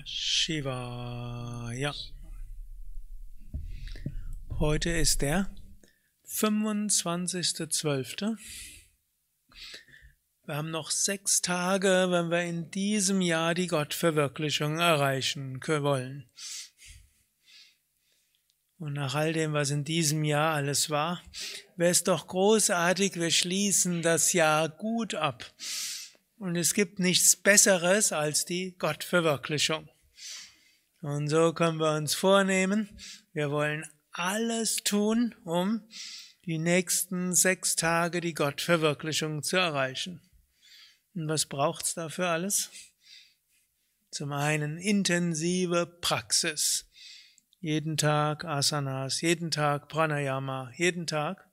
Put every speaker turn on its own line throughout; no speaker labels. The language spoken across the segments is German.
Namah Shivaya. Heute ist der 25.12. Wir haben noch sechs Tage, wenn wir in diesem Jahr die Gottverwirklichung erreichen wollen. Und nach all dem, was in diesem Jahr alles war, wäre es doch großartig, wir schließen das Jahr gut ab. Und es gibt nichts Besseres als die Gottverwirklichung. Und so können wir uns vornehmen, wir wollen alles tun, um die nächsten sechs Tage die Gottverwirklichung zu erreichen. Und was braucht's dafür alles? Zum einen intensive Praxis. Jeden Tag Asanas, jeden Tag Pranayama, jeden Tag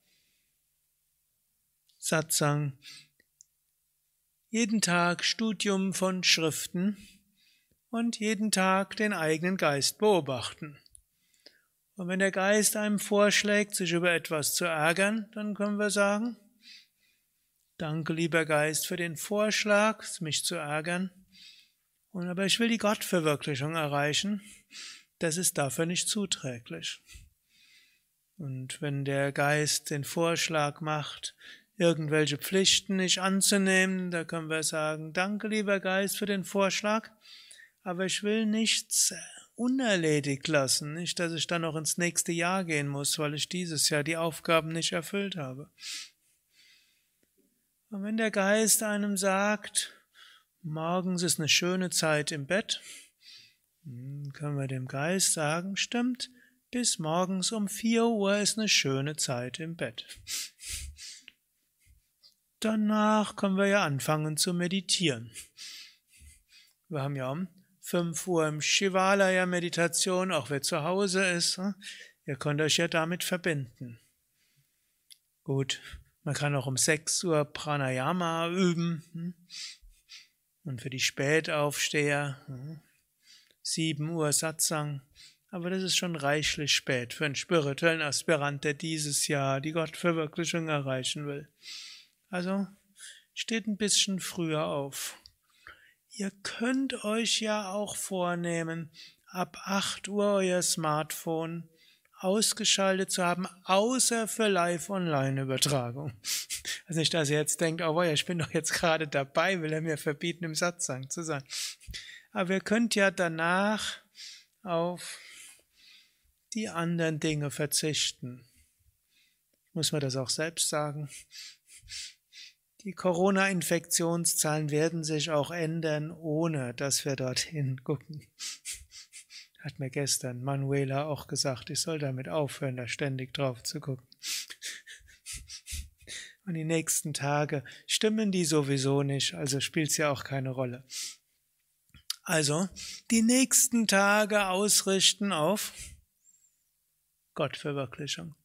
Satsang, jeden Tag Studium von Schriften und jeden Tag den eigenen Geist beobachten. Und wenn der Geist einem vorschlägt, sich über etwas zu ärgern, dann können wir sagen, danke lieber Geist für den Vorschlag, mich zu ärgern. Und aber ich will die Gottverwirklichung erreichen. Das ist dafür nicht zuträglich. Und wenn der Geist den Vorschlag macht, irgendwelche Pflichten nicht anzunehmen. Da können wir sagen, danke lieber Geist für den Vorschlag, aber ich will nichts unerledigt lassen, nicht, dass ich dann noch ins nächste Jahr gehen muss, weil ich dieses Jahr die Aufgaben nicht erfüllt habe. Und wenn der Geist einem sagt, morgens ist eine schöne Zeit im Bett, hm, können wir dem Geist sagen, stimmt, bis morgens um vier Uhr ist eine schöne Zeit im Bett. Danach können wir ja anfangen zu meditieren. Wir haben ja um 5 Uhr im Shivalaya Meditation, auch wer zu Hause ist. Hm? Ihr könnt euch ja damit verbinden. Gut, man kann auch um 6 Uhr Pranayama üben. Hm? Und für die Spätaufsteher 7 hm? Uhr Satsang. Aber das ist schon reichlich spät für einen spirituellen Aspirant, der dieses Jahr die Gottverwirklichung erreichen will. Also steht ein bisschen früher auf. Ihr könnt euch ja auch vornehmen, ab 8 Uhr euer Smartphone ausgeschaltet zu haben, außer für Live-Online-Übertragung. Also nicht, dass ihr jetzt denkt, oh ja, ich bin doch jetzt gerade dabei, will er mir verbieten, im Satzang zu sein. Aber ihr könnt ja danach auf die anderen Dinge verzichten. Muss man das auch selbst sagen? Die Corona-Infektionszahlen werden sich auch ändern, ohne dass wir dorthin gucken. Hat mir gestern Manuela auch gesagt, ich soll damit aufhören, da ständig drauf zu gucken. Und die nächsten Tage stimmen die sowieso nicht, also spielt es ja auch keine Rolle. Also, die nächsten Tage ausrichten auf Gottverwirklichung.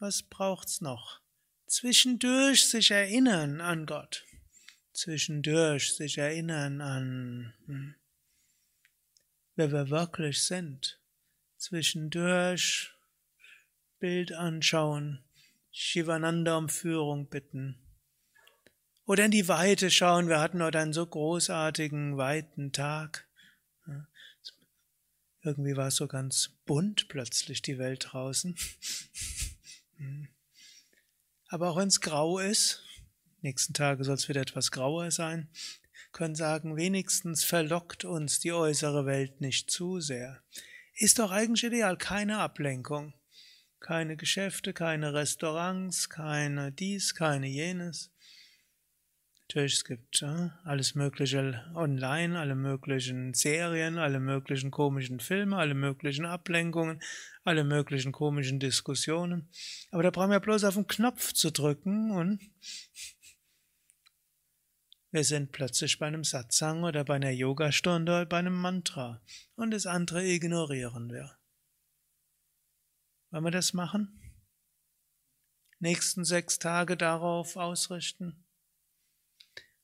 Was braucht's noch? Zwischendurch sich erinnern an Gott, zwischendurch sich erinnern an, hm, wer wir wirklich sind, zwischendurch Bild anschauen, Shivananda um Führung bitten. Oder in die Weite schauen, wir hatten heute einen so großartigen, weiten Tag. Irgendwie war es so ganz bunt plötzlich die Welt draußen. Aber auch wenn es grau ist, nächsten Tage soll es wieder etwas grauer sein, können sagen, wenigstens verlockt uns die äußere Welt nicht zu sehr. Ist doch eigentlich ideal, keine Ablenkung. Keine Geschäfte, keine Restaurants, keine dies, keine jenes. Natürlich, es gibt alles Mögliche online, alle möglichen Serien, alle möglichen komischen Filme, alle möglichen Ablenkungen, alle möglichen komischen Diskussionen. Aber da brauchen wir bloß auf den Knopf zu drücken und wir sind plötzlich bei einem Satsang oder bei einer Yogastunde oder bei einem Mantra und das andere ignorieren wir. Wollen wir das machen? Nächsten sechs Tage darauf ausrichten?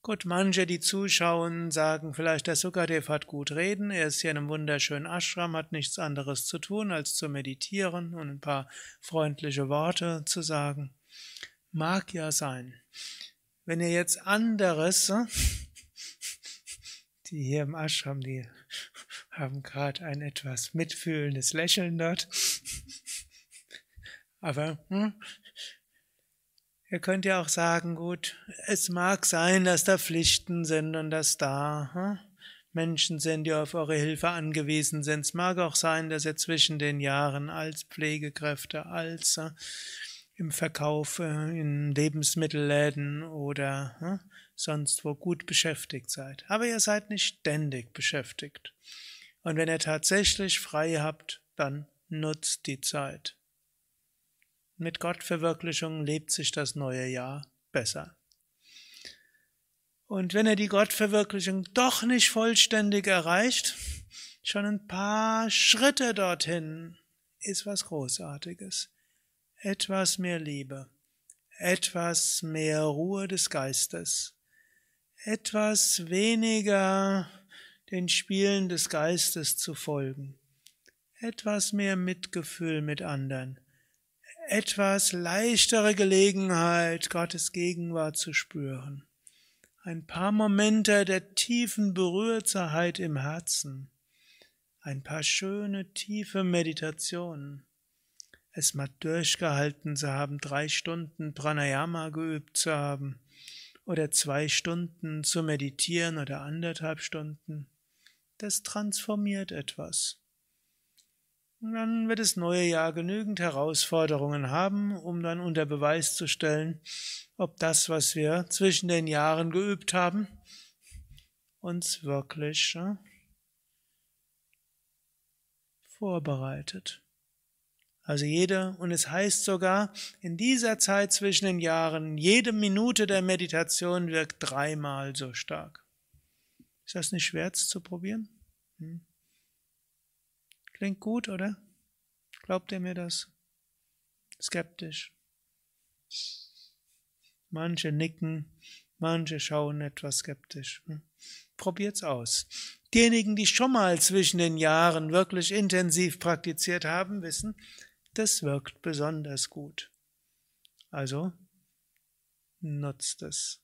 Gut, manche, die zuschauen, sagen vielleicht, der Sukadev hat gut reden, er ist hier in einem wunderschönen Ashram, hat nichts anderes zu tun, als zu meditieren und ein paar freundliche Worte zu sagen. Mag ja sein. Wenn ihr jetzt anderes, Die hier im Ashram, die haben gerade ein etwas mitfühlendes Lächeln dort. Aber hm, ihr könnt ja auch sagen, gut, es mag sein, dass da Pflichten sind und dass da hm, Menschen sind, die auf eure Hilfe angewiesen sind. Es mag auch sein, dass ihr zwischen den Jahren als Pflegekräfte, als äh, im Verkauf äh, in Lebensmittelläden oder äh, sonst wo gut beschäftigt seid. Aber ihr seid nicht ständig beschäftigt. Und wenn ihr tatsächlich frei habt, dann nutzt die Zeit. Mit Gottverwirklichung lebt sich das neue Jahr besser. Und wenn er die Gottverwirklichung doch nicht vollständig erreicht, schon ein paar Schritte dorthin ist was Großartiges. Etwas mehr Liebe, etwas mehr Ruhe des Geistes, etwas weniger den Spielen des Geistes zu folgen, etwas mehr Mitgefühl mit anderen, etwas leichtere Gelegenheit, Gottes Gegenwart zu spüren. Ein paar Momente der tiefen Berührtheit im Herzen, ein paar schöne, tiefe Meditationen, es mal durchgehalten zu haben, drei Stunden Pranayama geübt zu haben, oder zwei Stunden zu meditieren oder anderthalb Stunden, das transformiert etwas. Und dann wird das neue Jahr genügend Herausforderungen haben, um dann unter Beweis zu stellen, ob das, was wir zwischen den Jahren geübt haben, uns wirklich ja, vorbereitet. Also jede, und es heißt sogar, in dieser Zeit zwischen den Jahren, jede Minute der Meditation wirkt dreimal so stark. Ist das nicht schwer zu probieren? Hm. Klingt gut, oder? Glaubt ihr mir das? Skeptisch. Manche nicken, manche schauen etwas skeptisch. Hm? Probiert's aus. Diejenigen, die schon mal zwischen den Jahren wirklich intensiv praktiziert haben, wissen, das wirkt besonders gut. Also nutzt es.